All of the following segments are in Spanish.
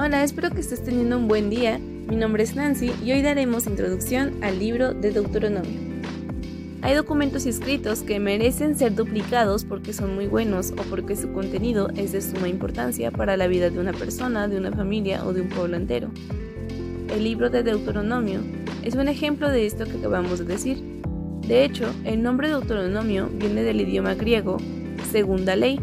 Hola, espero que estés teniendo un buen día. Mi nombre es Nancy y hoy daremos introducción al libro de Deuteronomio. Hay documentos escritos que merecen ser duplicados porque son muy buenos o porque su contenido es de suma importancia para la vida de una persona, de una familia o de un pueblo entero. El libro de Deuteronomio es un ejemplo de esto que acabamos de decir. De hecho, el nombre Deuteronomio viene del idioma griego segunda ley,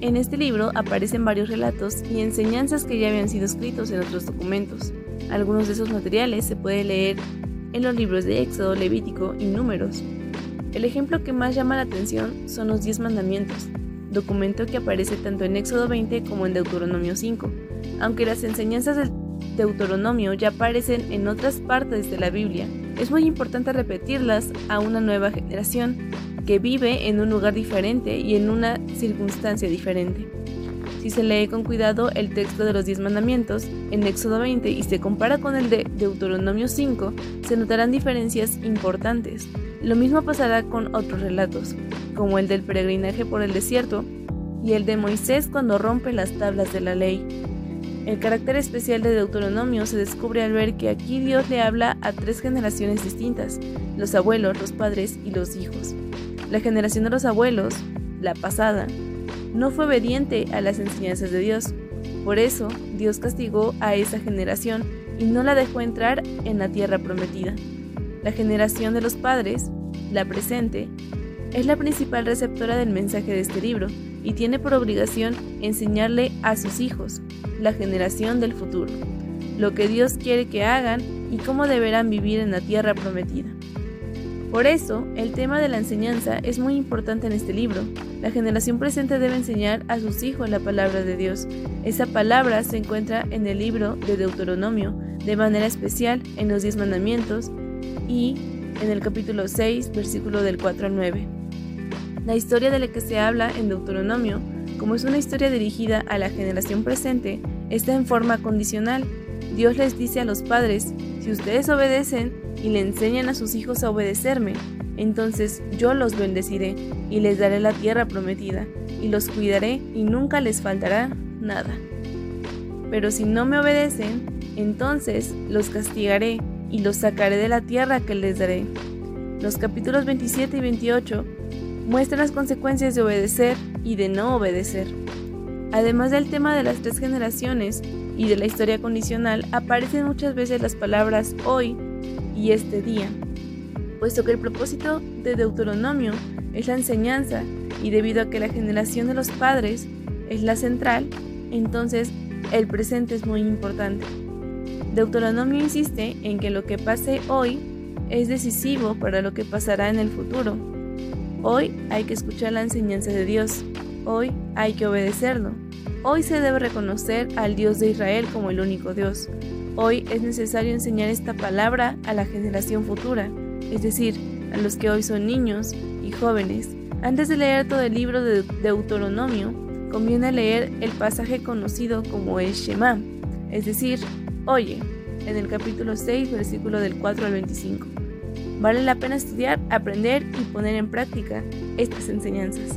en este libro aparecen varios relatos y enseñanzas que ya habían sido escritos en otros documentos. Algunos de esos materiales se puede leer en los libros de Éxodo, Levítico y Números. El ejemplo que más llama la atención son los Diez Mandamientos, documento que aparece tanto en Éxodo 20 como en Deuteronomio 5, aunque las enseñanzas del Deuteronomio ya aparecen en otras partes de la Biblia. Es muy importante repetirlas a una nueva generación vive en un lugar diferente y en una circunstancia diferente. Si se lee con cuidado el texto de los diez mandamientos en Éxodo 20 y se compara con el de Deuteronomio 5, se notarán diferencias importantes. Lo mismo pasará con otros relatos, como el del peregrinaje por el desierto y el de Moisés cuando rompe las tablas de la ley. El carácter especial de Deuteronomio se descubre al ver que aquí Dios le habla a tres generaciones distintas, los abuelos, los padres y los hijos. La generación de los abuelos, la pasada, no fue obediente a las enseñanzas de Dios. Por eso, Dios castigó a esa generación y no la dejó entrar en la tierra prometida. La generación de los padres, la presente, es la principal receptora del mensaje de este libro y tiene por obligación enseñarle a sus hijos, la generación del futuro, lo que Dios quiere que hagan y cómo deberán vivir en la tierra prometida. Por eso, el tema de la enseñanza es muy importante en este libro. La generación presente debe enseñar a sus hijos la palabra de Dios. Esa palabra se encuentra en el libro de Deuteronomio, de manera especial en los diez mandamientos y en el capítulo 6, versículo del 4 al 9. La historia de la que se habla en Deuteronomio, como es una historia dirigida a la generación presente, está en forma condicional. Dios les dice a los padres, si ustedes obedecen, y le enseñan a sus hijos a obedecerme, entonces yo los bendeciré y les daré la tierra prometida, y los cuidaré y nunca les faltará nada. Pero si no me obedecen, entonces los castigaré y los sacaré de la tierra que les daré. Los capítulos 27 y 28 muestran las consecuencias de obedecer y de no obedecer. Además del tema de las tres generaciones y de la historia condicional, aparecen muchas veces las palabras hoy, y este día, puesto que el propósito de Deuteronomio es la enseñanza y debido a que la generación de los padres es la central, entonces el presente es muy importante. Deuteronomio insiste en que lo que pase hoy es decisivo para lo que pasará en el futuro. Hoy hay que escuchar la enseñanza de Dios, hoy hay que obedecerlo, hoy se debe reconocer al Dios de Israel como el único Dios, Hoy es necesario enseñar esta palabra a la generación futura, es decir, a los que hoy son niños y jóvenes. Antes de leer todo el libro de Deuteronomio, conviene leer el pasaje conocido como el Shema, es decir, oye, en el capítulo 6, versículo del 4 al 25. Vale la pena estudiar, aprender y poner en práctica estas enseñanzas.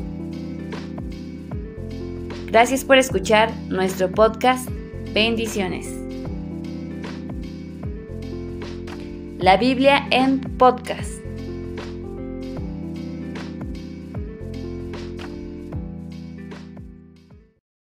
Gracias por escuchar nuestro podcast. Bendiciones. La Biblia en podcast.